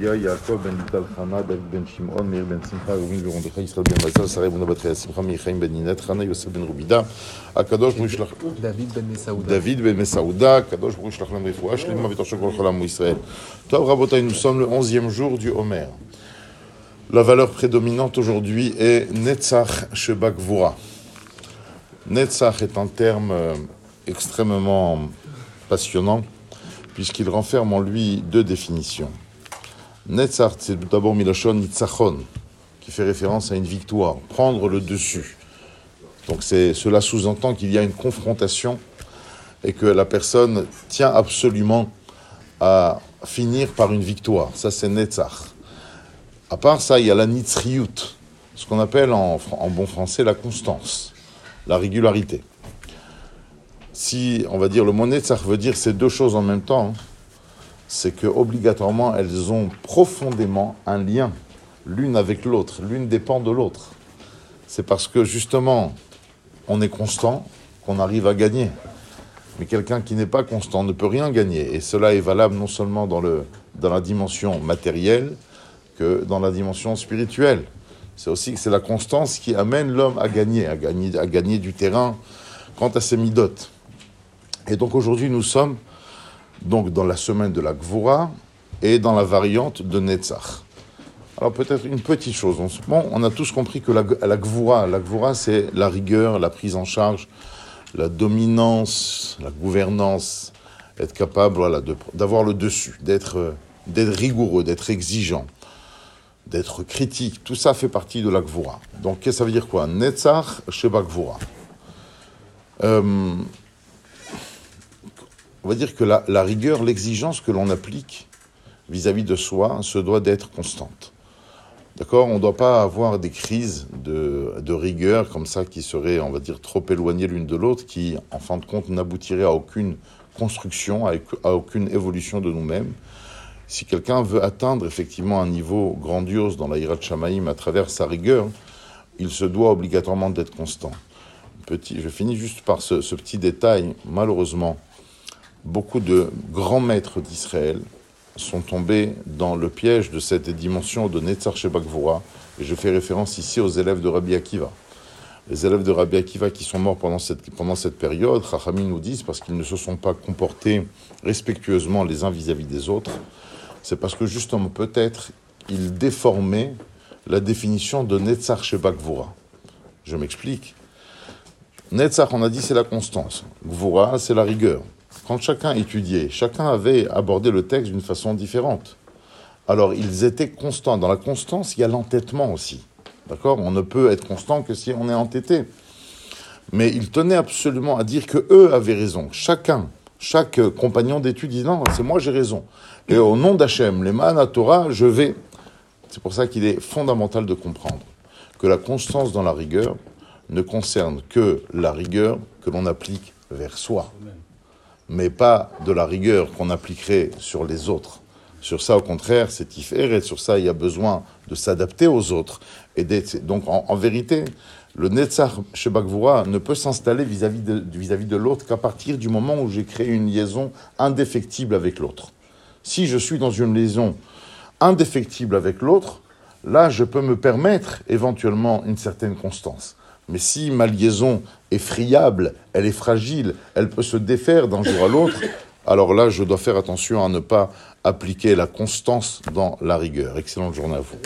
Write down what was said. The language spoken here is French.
Ya Yaakov ben Lital Chana, David ben Shimon, Meir ben Simcha, ben Israël ben Mazal, Sarah ben Simcha, Michaim ben Ninet, Chana, Yosef ben Rubida, Ben ben nous sommes le 11e jour du Homer. La valeur prédominante aujourd'hui est Netzach Shebak Vura. Netzach est un terme euh, extrêmement passionnant puisqu'il renferme en lui deux définitions. Netzach, c'est d'abord Milachon Nitzachon, qui fait référence à une victoire, prendre le dessus. Donc cela sous-entend qu'il y a une confrontation et que la personne tient absolument à finir par une victoire. Ça, c'est Netzach. À part ça, il y a la Nitzriut, ce qu'on appelle en, en bon français la constance, la régularité. Si, on va dire, le mot Netzach veut dire ces deux choses en même temps, hein, c'est que obligatoirement elles ont profondément un lien l'une avec l'autre, l'une dépend de l'autre. C'est parce que justement on est constant qu'on arrive à gagner. Mais quelqu'un qui n'est pas constant ne peut rien gagner. Et cela est valable non seulement dans, le, dans la dimension matérielle que dans la dimension spirituelle. C'est aussi c'est la constance qui amène l'homme à gagner, à gagner, à gagner du terrain quant à ses midotes. Et donc aujourd'hui nous sommes donc dans la semaine de la Gvura et dans la variante de Netzach. Alors peut-être une petite chose. Bon, on a tous compris que la, la Gvura, la Gvura c'est la rigueur, la prise en charge, la dominance, la gouvernance, être capable voilà, d'avoir le dessus, d'être rigoureux, d'être exigeant, d'être critique. Tout ça fait partie de la Gvura. Donc ça veut dire quoi? Netzach Sheba Gvura. Euh, on va dire que la, rigueur, l'exigence que l'on applique vis-à-vis de soi se doit d'être constante. D'accord? On ne doit pas avoir des crises de, rigueur comme ça qui seraient, on va dire, trop éloignées l'une de l'autre, qui, en fin de compte, n'aboutiraient à aucune construction, à, aucune évolution de nous-mêmes. Si quelqu'un veut atteindre effectivement un niveau grandiose dans la Hirat Shamaïm à travers sa rigueur, il se doit obligatoirement d'être constant. Petit, je finis juste par ce petit détail. Malheureusement, beaucoup de grands maîtres d'Israël sont tombés dans le piège de cette dimension de Netzar Shebakvura, et je fais référence ici aux élèves de Rabbi Akiva. Les élèves de Rabbi Akiva qui sont morts pendant cette, pendant cette période, Chachamim nous disent, parce qu'ils ne se sont pas comportés respectueusement les uns vis-à-vis des autres, c'est parce que justement, peut-être, ils déformaient la définition de Netzar Shebakvura. Je m'explique. Netzar, on a dit, c'est la constance. Gvura, c'est la rigueur quand chacun étudiait, chacun avait abordé le texte d'une façon différente. Alors, ils étaient constants. Dans la constance, il y a l'entêtement aussi. D'accord? On ne peut être constant que si on est entêté. Mais ils tenaient absolument à dire que eux avaient raison. Chacun, chaque compagnon d'études dit non, c'est moi j'ai raison. Et au nom d'Hachem, les Mana Torah, je vais. C'est pour ça qu'il est fondamental de comprendre que la constance dans la rigueur ne concerne que la rigueur que l'on applique vers soi mais pas de la rigueur qu'on appliquerait sur les autres. Sur ça, au contraire, c'est tiffer, et sur ça, il y a besoin de s'adapter aux autres. Et donc, en, en, vérité, le Netzach Shebakvura ne peut s'installer vis-à-vis de, vis -vis de l'autre qu'à partir du moment où j'ai créé une liaison indéfectible avec l'autre. Si je suis dans une liaison indéfectible avec l'autre, là, je peux me permettre éventuellement une certaine constance. Mais si ma liaison est friable, elle est fragile, elle peut se défaire d'un jour à l'autre, alors là, je dois faire attention à ne pas appliquer la constance dans la rigueur. Excellente journée à vous.